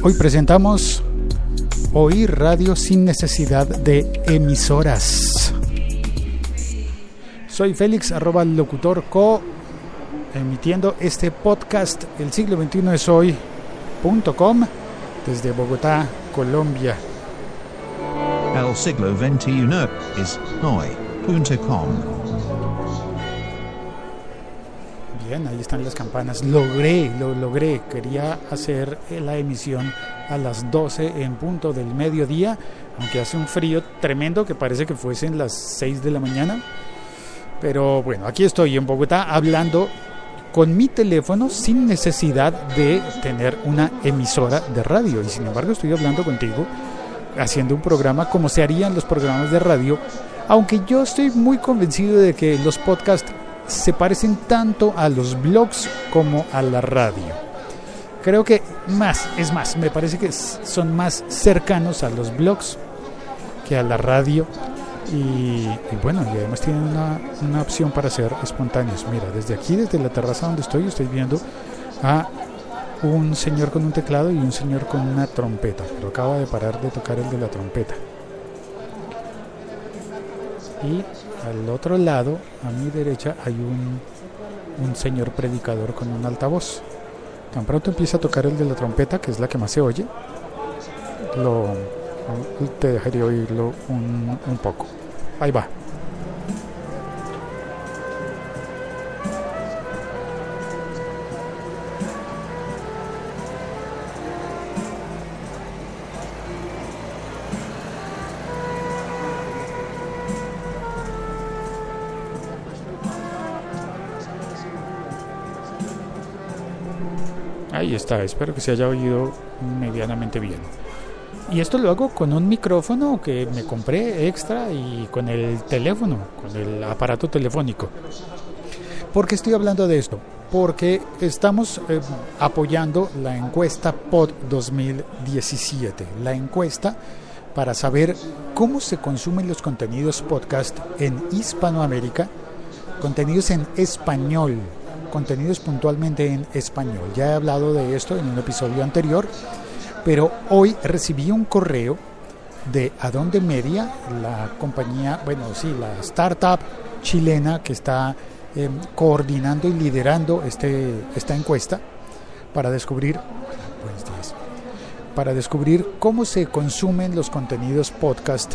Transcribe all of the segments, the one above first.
Hoy presentamos Oír Radio sin necesidad de emisoras. Soy Félix, arroba locutor co, emitiendo este podcast, el siglo XXI es hoy.com, desde Bogotá, Colombia. El siglo XXI es hoy.com. Ahí están las campanas. Logré, lo logré. Quería hacer la emisión a las 12 en punto del mediodía, aunque hace un frío tremendo que parece que fuesen las 6 de la mañana. Pero bueno, aquí estoy en Bogotá hablando con mi teléfono sin necesidad de tener una emisora de radio. Y sin embargo estoy hablando contigo, haciendo un programa como se harían los programas de radio, aunque yo estoy muy convencido de que los podcasts se parecen tanto a los blogs como a la radio. Creo que más, es más, me parece que son más cercanos a los blogs que a la radio. Y, bueno, y además tienen una, una, opción para ser espontáneos. Mira, desde aquí, desde la terraza donde estoy, estoy viendo a un señor con un teclado y un señor con una trompeta. Pero acaba de parar de tocar el de la trompeta. Y al otro lado, a mi derecha, hay un, un señor predicador con un altavoz. Tan pronto empieza a tocar el de la trompeta, que es la que más se oye, lo, te dejaría oírlo un, un poco. Ahí va. Ahí está, espero que se haya oído medianamente bien. Y esto lo hago con un micrófono que me compré extra y con el teléfono, con el aparato telefónico. ¿Por qué estoy hablando de esto? Porque estamos eh, apoyando la encuesta POD 2017, la encuesta para saber cómo se consumen los contenidos podcast en Hispanoamérica, contenidos en español, contenidos puntualmente en español. Ya he hablado de esto en un episodio anterior, pero hoy recibí un correo de Adonde Media, la compañía, bueno, sí, la startup chilena que está eh, coordinando y liderando este, esta encuesta para descubrir, para descubrir cómo se consumen los contenidos podcast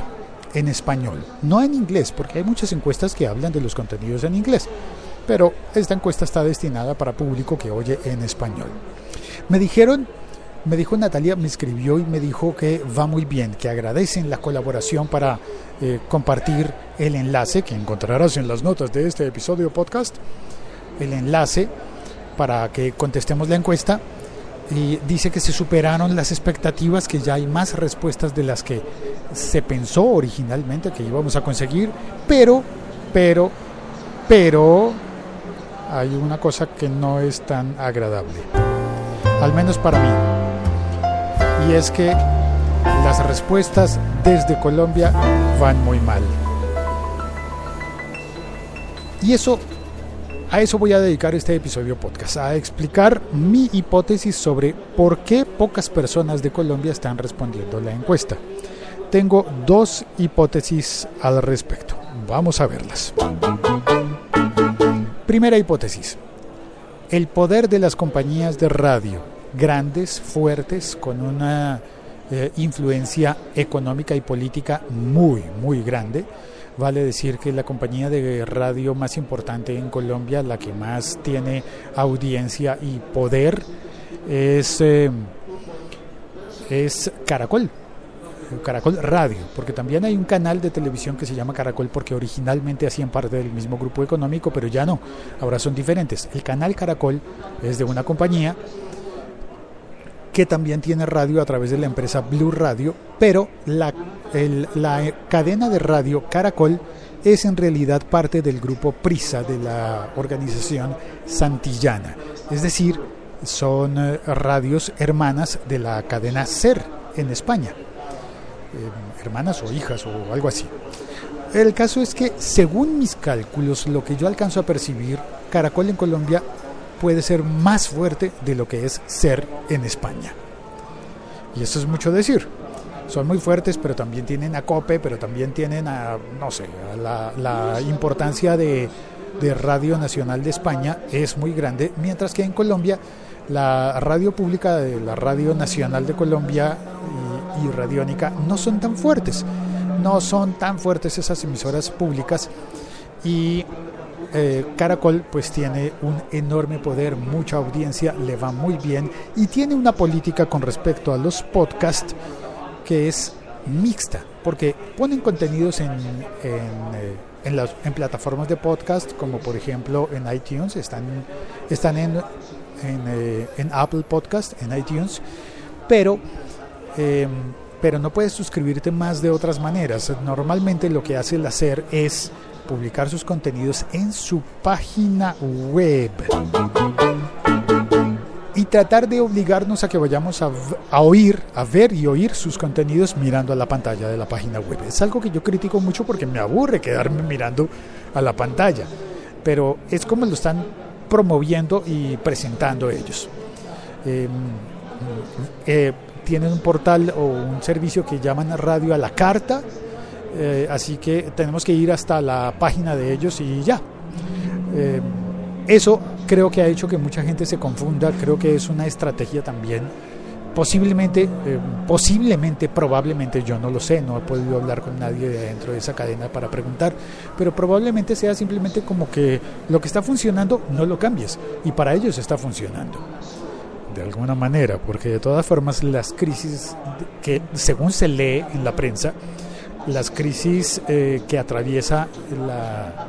en español, no en inglés, porque hay muchas encuestas que hablan de los contenidos en inglés pero esta encuesta está destinada para público que oye en español. Me dijeron, me dijo Natalia, me escribió y me dijo que va muy bien, que agradecen la colaboración para eh, compartir el enlace que encontrarás en las notas de este episodio podcast, el enlace para que contestemos la encuesta. Y dice que se superaron las expectativas, que ya hay más respuestas de las que se pensó originalmente que íbamos a conseguir, pero, pero, pero hay una cosa que no es tan agradable, al menos para mí, y es que las respuestas desde Colombia van muy mal. Y eso, a eso voy a dedicar este episodio podcast, a explicar mi hipótesis sobre por qué pocas personas de Colombia están respondiendo la encuesta. Tengo dos hipótesis al respecto. Vamos a verlas. Primera hipótesis. El poder de las compañías de radio, grandes, fuertes, con una eh, influencia económica y política muy, muy grande. Vale decir que la compañía de radio más importante en Colombia, la que más tiene audiencia y poder, es, eh, es Caracol. Caracol Radio, porque también hay un canal de televisión que se llama Caracol porque originalmente hacían parte del mismo grupo económico, pero ya no, ahora son diferentes. El canal Caracol es de una compañía que también tiene radio a través de la empresa Blue Radio, pero la, la cadena de radio Caracol es en realidad parte del grupo Prisa de la organización Santillana, es decir, son eh, radios hermanas de la cadena SER en España. Eh, hermanas o hijas o algo así. El caso es que, según mis cálculos, lo que yo alcanzo a percibir, Caracol en Colombia puede ser más fuerte de lo que es ser en España. Y eso es mucho decir. Son muy fuertes, pero también tienen a COPE, pero también tienen a, no sé, la, importancia de, de Radio Nacional de España es muy grande, mientras que en Colombia la radio pública de la Radio Nacional de Colombia y, Radiónica no son tan fuertes, no son tan fuertes esas emisoras públicas y eh, Caracol pues tiene un enorme poder, mucha audiencia, le va muy bien y tiene una política con respecto a los podcasts que es mixta, porque ponen contenidos en, en, eh, en, plataformas de podcast, como por ejemplo en iTunes, están, están en, en, eh, en Apple Podcast, en iTunes, pero, eh, pero no puedes suscribirte más de otras maneras. Normalmente lo que hace el hacer es publicar sus contenidos en su página web y tratar de obligarnos a que vayamos a, a, oír, a ver y oír sus contenidos mirando a la pantalla de la página web. Es algo que yo critico mucho porque me aburre quedarme mirando a la pantalla, pero es como lo están promoviendo y presentando ellos. Eh, eh, tienen un portal o un servicio que llaman Radio a la Carta, eh, así que tenemos que ir hasta la página de ellos y ya. Eh, eso creo que ha hecho que mucha gente se confunda, creo que es una estrategia también. Posiblemente, eh, posiblemente, probablemente, yo no lo sé, no he podido hablar con nadie de dentro de esa cadena para preguntar, pero probablemente sea simplemente como que lo que está funcionando no lo cambies y para ellos está funcionando de alguna manera, porque de todas formas las crisis que según se lee en la prensa, las crisis eh, que atraviesa la,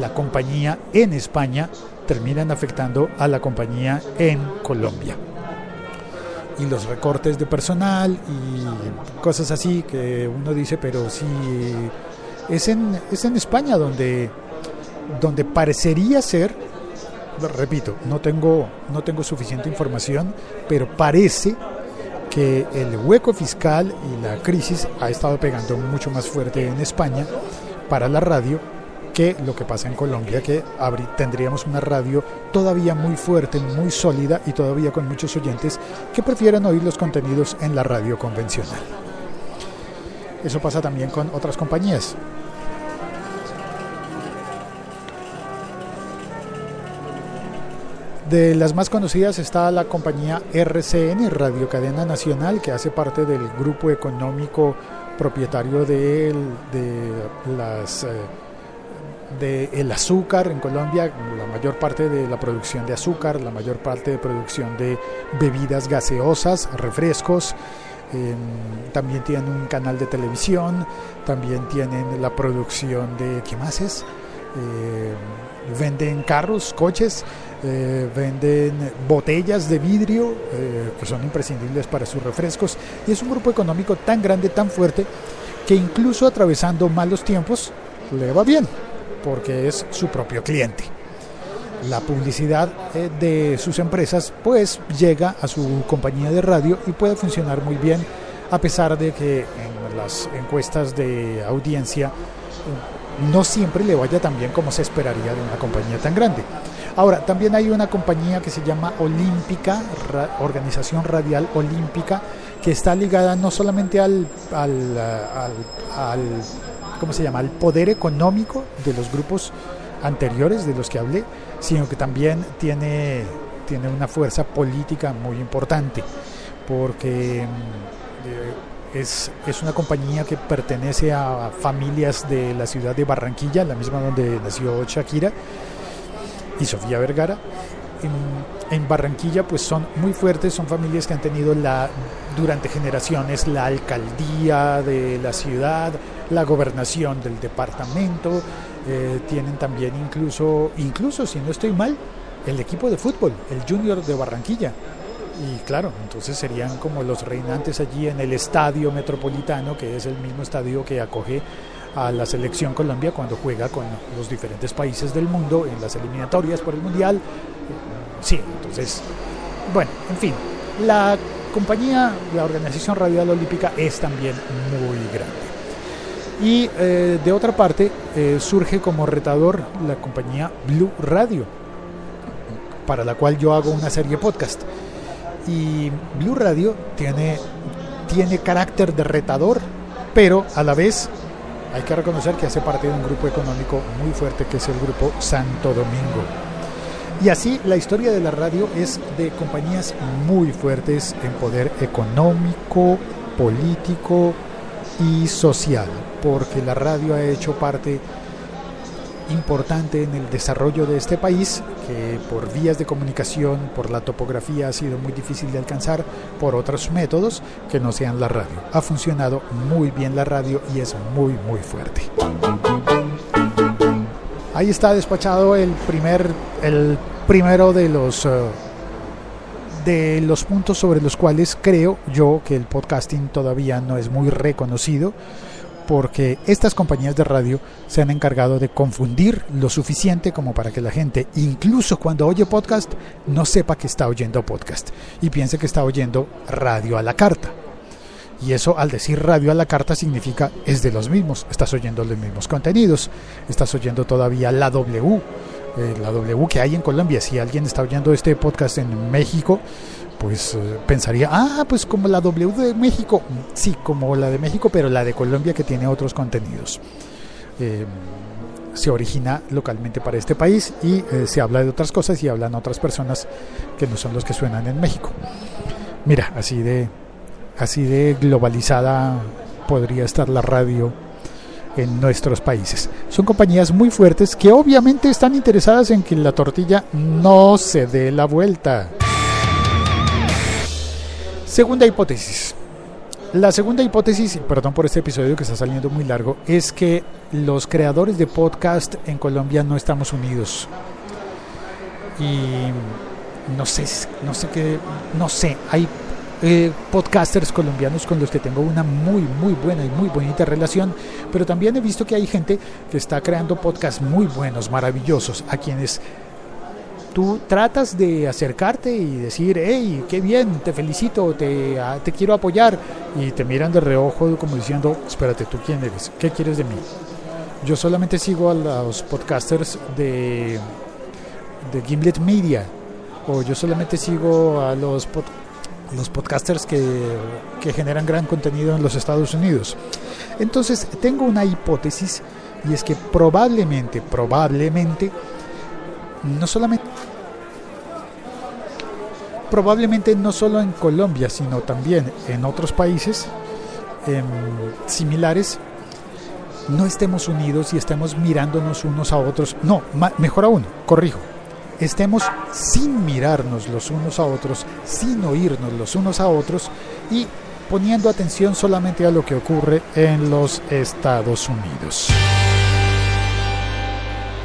la compañía en España terminan afectando a la compañía en Colombia. Y los recortes de personal y cosas así que uno dice, pero si es en, es en España donde, donde parecería ser, repito, no tengo, no tengo suficiente información, pero parece que el hueco fiscal y la crisis ha estado pegando mucho más fuerte en España para la radio que lo que pasa en Colombia, que tendríamos una radio todavía muy fuerte, muy sólida y todavía con muchos oyentes que prefieran oír los contenidos en la radio convencional. Eso pasa también con otras compañías. De las más conocidas está la compañía RCN, Radio Cadena Nacional, que hace parte del grupo económico propietario de, de las... Eh, el azúcar en Colombia, la mayor parte de la producción de azúcar, la mayor parte de producción de bebidas gaseosas, refrescos. Eh, también tienen un canal de televisión, también tienen la producción de, ¿qué más es? Eh, venden carros, coches, eh, venden botellas de vidrio eh, que son imprescindibles para sus refrescos y es un grupo económico tan grande, tan fuerte, que incluso atravesando malos tiempos le va bien, porque es su propio cliente. La publicidad de sus empresas pues llega a su compañía de radio y puede funcionar muy bien a pesar de que en las encuestas de audiencia no siempre le vaya tan bien como se esperaría de una compañía tan grande. Ahora, también hay una compañía que se llama Olímpica, Organización Radial Olímpica, que está ligada no solamente al, al, al, ¿cómo se llama? al poder económico de los grupos anteriores de los que hablé, sino que también tiene, tiene una fuerza política muy importante, porque eh, es, es, una compañía que pertenece a familias de la ciudad de Barranquilla, la misma donde nació Shakira y Sofía Vergara. En, en, Barranquilla pues son muy fuertes, son familias que han tenido la, durante generaciones la alcaldía de la ciudad, la gobernación del departamento, eh, tienen también incluso, incluso si no estoy mal, el equipo de fútbol, el Junior de Barranquilla. Y claro, entonces serían como los reinantes allí en el estadio metropolitano, que es el mismo estadio que acoge a la selección Colombia cuando juega con los diferentes países del mundo en las eliminatorias por el Mundial. Sí, entonces, bueno, en fin, la compañía, la Organización Radial Olímpica es también muy grande. Y eh, de otra parte, eh, surge como retador la compañía Blue Radio, para la cual yo hago una serie podcast. Y Blue Radio tiene, tiene carácter de retador, pero a la vez hay que reconocer que hace parte de un grupo económico muy fuerte que es el grupo Santo Domingo. Y así la historia de la radio es de compañías muy fuertes en poder económico, político y social, porque la radio ha hecho parte importante en el desarrollo de este país, que por vías de comunicación, por la topografía ha sido muy difícil de alcanzar, por otros métodos que no sean la radio. Ha funcionado muy bien la radio y es muy, muy fuerte. Ahí está despachado el primer, el primero de los... Uh, de los puntos sobre los cuales creo yo que el podcasting todavía no es muy reconocido porque estas compañías de radio se han encargado de confundir lo suficiente como para que la gente, incluso cuando oye podcast, no sepa que está oyendo podcast y piense que está oyendo radio a la carta. Y eso al decir radio a la carta significa es de los mismos, estás oyendo los mismos contenidos, estás oyendo todavía la W, eh, la W que hay en Colombia. Si alguien está oyendo este podcast en México, pues eh, pensaría, ah, pues como la W de México, sí, como la de México, pero la de Colombia que tiene otros contenidos. Eh, se origina localmente para este país y eh, se habla de otras cosas y hablan otras personas que no son los que suenan en México. Mira, así de, así de globalizada podría estar la radio en nuestros países. Son compañías muy fuertes que obviamente están interesadas en que la tortilla no se dé la vuelta. Segunda hipótesis. La segunda hipótesis, perdón por este episodio que está saliendo muy largo, es que los creadores de podcast en Colombia no estamos unidos. Y no sé, no sé qué, no sé, hay eh, podcasters colombianos con los que tengo una muy, muy buena y muy bonita relación, pero también he visto que hay gente que está creando podcasts muy buenos, maravillosos, a quienes tú tratas de acercarte y decir, hey, qué bien, te felicito, te, ah, te quiero apoyar, y te miran de reojo como diciendo, espérate, ¿tú quién eres? ¿Qué quieres de mí? Yo solamente sigo a los podcasters de, Gimlet Media, o yo solamente sigo a los, los podcasters que, que generan gran contenido en los Estados Unidos. Entonces, tengo una hipótesis, y es que probablemente, probablemente, no solamente probablemente no solo en Colombia, sino también en otros países em, similares, no estemos unidos y estemos mirándonos unos a otros. No, mejor aún, corrijo, estemos sin mirarnos los unos a otros, sin oírnos los unos a otros y poniendo atención solamente a lo que ocurre en los Estados Unidos.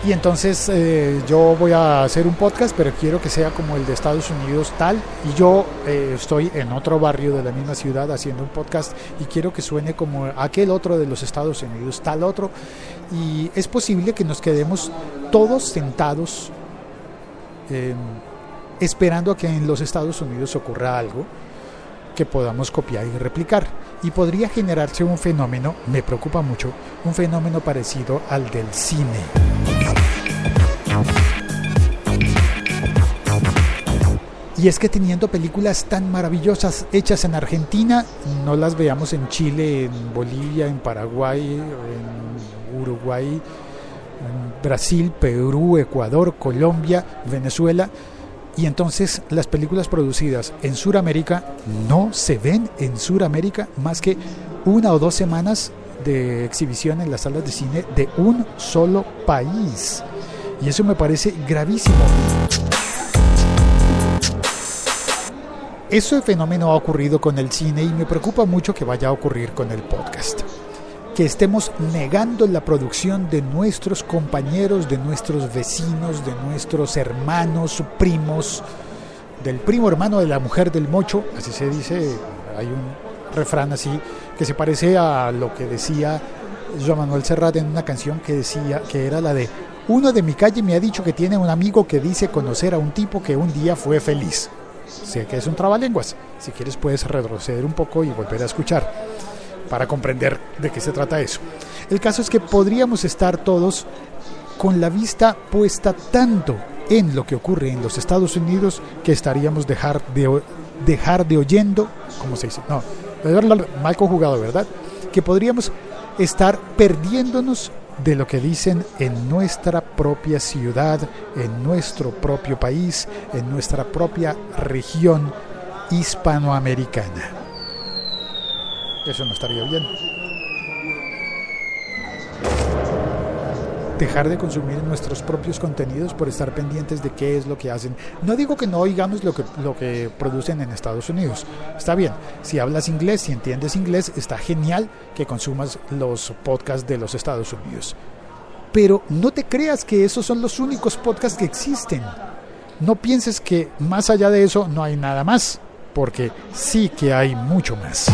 Y entonces eh, yo voy a hacer un podcast, pero quiero que sea como el de Estados Unidos tal. Y yo eh, estoy en otro barrio de la misma ciudad haciendo un podcast y quiero que suene como aquel otro de los Estados Unidos, tal otro. Y es posible que nos quedemos todos sentados em, esperando a que en los Estados Unidos ocurra algo que podamos copiar y replicar. Y podría generarse un fenómeno, me preocupa mucho, un fenómeno parecido al del cine. Y es que teniendo películas tan maravillosas hechas en Argentina, no las veamos en Chile, en Bolivia, en Paraguay, en Uruguay, Brasil, Perú, Ecuador, Colombia, Venezuela. Y entonces las películas producidas en Sudamérica no se ven en Sudamérica más que una o dos semanas de exhibición en las salas de cine de un solo país. Y eso me parece gravísimo. Ese fenómeno ha ocurrido con el cine y me preocupa mucho que vaya a ocurrir con el podcast. Que estemos negando la producción de nuestros compañeros, de nuestros vecinos, de nuestros hermanos, primos, del primo hermano de la mujer del mocho, así se dice, hay un refrán así que se parece a lo que decía Joan Manuel Serrat en una canción que decía que era la de uno de mi calle me ha dicho que tiene un amigo que dice conocer a un tipo que un día fue feliz. Sé que es un trabalenguas. Si quieres puedes retroceder un poco y volver a escuchar para comprender de qué se trata eso. El caso es que podríamos estar todos con la vista puesta tanto en lo que ocurre en los Estados Unidos que estaríamos dejar de dejar de oyendo, como se dice? No, mal conjugado, ¿verdad? Que podríamos estar perdiéndonos de lo que dicen en nuestra propia ciudad, en nuestro propio país, en nuestra propia región hispanoamericana. Eso no estaría bien. dejar de consumir nuestros propios contenidos por estar pendientes de qué es lo que hacen. No digo que no oigamos lo que, lo que producen en Estados Unidos. Está bien, si hablas inglés, si entiendes inglés, está genial que consumas los podcasts de los Estados Unidos. Pero no te creas que esos son los únicos podcasts que existen. No pienses que más allá de eso no hay nada más, porque sí que hay mucho más.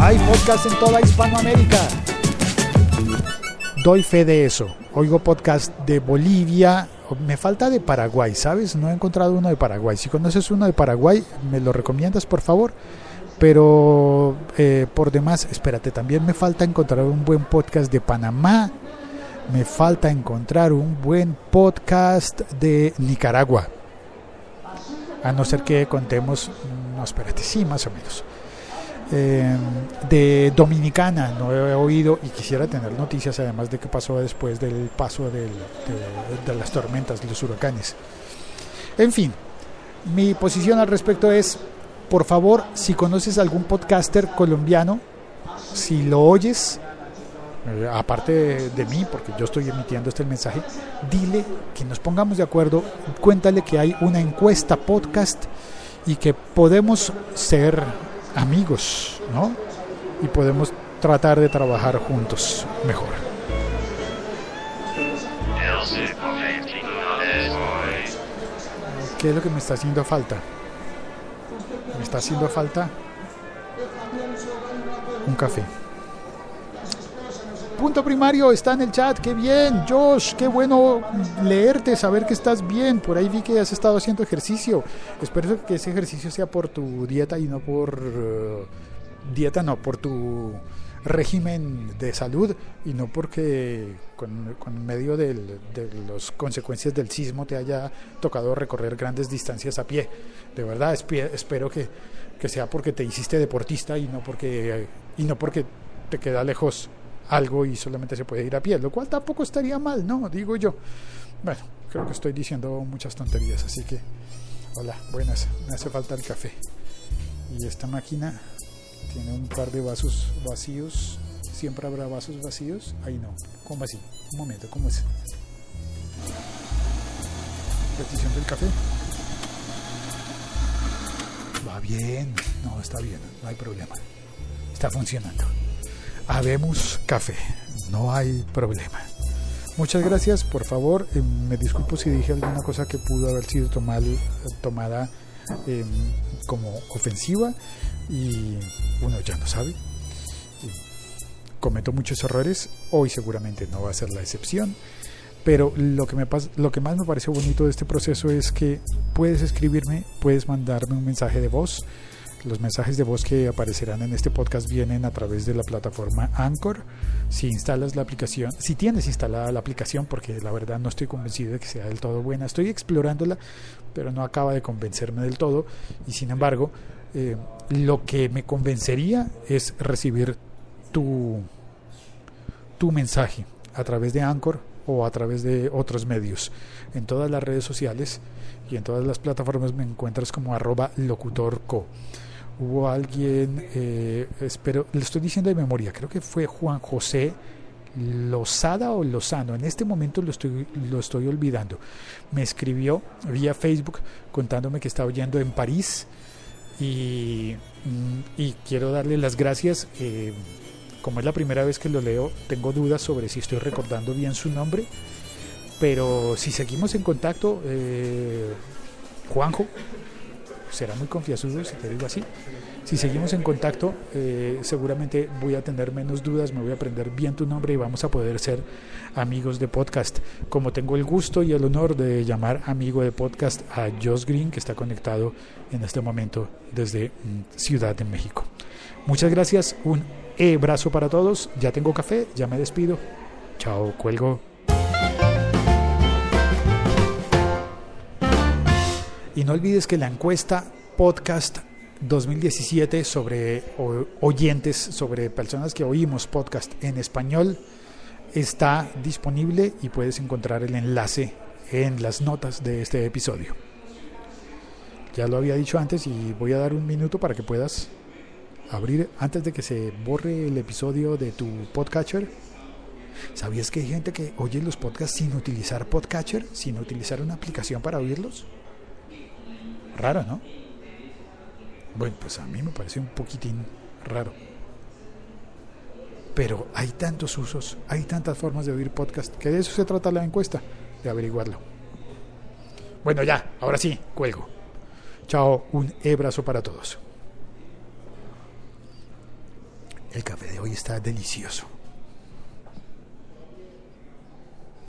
Hay podcasts en toda Hispanoamérica doy fe de eso. Oigo podcast de Bolivia, me falta de Paraguay, ¿sabes? No he encontrado uno de Paraguay. Si conoces uno de Paraguay, me lo recomiendas, por favor. Pero eh, por demás, espérate, también me falta encontrar un buen podcast de Panamá. Me falta encontrar un buen podcast de Nicaragua. A no ser que contemos, no, espérate, sí, más o menos. Em, de Dominicana, no he oído y quisiera tener noticias además de qué pasó después del paso de, las tormentas, los huracanes. En fin, mi posición al respecto es, por favor, si conoces algún podcaster colombiano, si lo oyes, eh, aparte de, de, mí, porque yo estoy emitiendo este mensaje, dile que nos pongamos de acuerdo, cuéntale que hay una encuesta podcast y que podemos ser amigos, ¿no? Y podemos tratar de trabajar juntos mejor. ¿Qué es lo que me está haciendo falta? Me está haciendo falta un café. Punto primario está en el chat, qué bien, Josh, qué bueno leerte, saber que estás bien. Por ahí vi que has estado haciendo ejercicio. Espero que ese ejercicio sea por tu dieta y no por eh, dieta, no, por tu régimen de salud y no porque con, medio de las consecuencias del sismo te haya tocado recorrer grandes distancias a pie. De verdad, espero que, que sea porque te hiciste deportista y no porque, y no porque te queda lejos algo y solamente se puede ir a pie, lo cual tampoco estaría mal, ¿no? Digo yo. Bueno, creo que estoy diciendo muchas tonterías, así que, hola, buenas, me hace falta el café. Y esta máquina tiene un par de vasos vacíos, siempre habrá vasos vacíos, ahí no, ¿cómo así? Un momento, ¿cómo es? Petición del café. Va bien, no, está bien, no hay problema. Está funcionando habemos café, no hay problema. Muchas gracias, por favor, eh, me disculpo si dije alguna cosa que pudo haber sido tomada em, como ofensiva y uno ya no sabe. Cometo muchos errores, hoy seguramente no va a ser la excepción, pero lo que, me lo que más me parece bonito de este proceso es que puedes escribirme, puedes mandarme un mensaje de voz, los mensajes de voz que aparecerán en este podcast vienen a través de la plataforma Anchor. Si instalas la aplicación, si tienes instalada la aplicación, porque la verdad no estoy convencido de que sea del todo buena, estoy explorándola, pero no acaba de convencerme del todo. Y sin embargo, eh, lo que me convencería es recibir tu, tu mensaje a través de Anchor o a través de otros medios. En todas las redes sociales y en todas las plataformas me encuentras como arroba locutorco hubo alguien, eh, espero, le estoy diciendo de memoria, creo que fue Juan José Lozada o Lozano, en este momento lo estoy, lo estoy olvidando, me escribió vía Facebook contándome que está oyendo en París y, mm, quiero darle las gracias. Eh, como es la primera vez que lo leo, tengo dudas sobre si estoy recordando bien su nombre, pero si seguimos en contacto, eh, Juanjo, será muy confiasudo si te digo así. Si seguimos en contacto, eh, seguramente voy a tener menos dudas, me voy a aprender bien tu nombre y vamos a poder ser amigos de podcast. Como tengo el gusto y el honor de llamar amigo de podcast a Josh Green, que está conectado en este momento desde mm, Ciudad de México. Muchas gracias, un abrazo para todos. Ya tengo café, ya me despido. Chao, cuelgo. Y no olvides que la encuesta Podcast 2017 sobre oyentes, sobre personas que oímos podcast en español está disponible y puedes encontrar el enlace en las notas de este episodio. Ya lo había dicho antes y voy a dar un minuto para que puedas abrir antes de que se borre el episodio de tu podcatcher. ¿Sabías que hay gente que oye los podcasts sin utilizar podcatcher, sin utilizar una aplicación para oírlos? Raro, ¿no? Bueno, pues a mí me parece un poquitín raro. Pero hay tantos usos, hay tantas formas de oír podcast, que de eso se trata la encuesta, de averiguarlo. Bueno, ya, ahora sí, cuelgo. Chao, un abrazo para todos. El café de hoy está delicioso.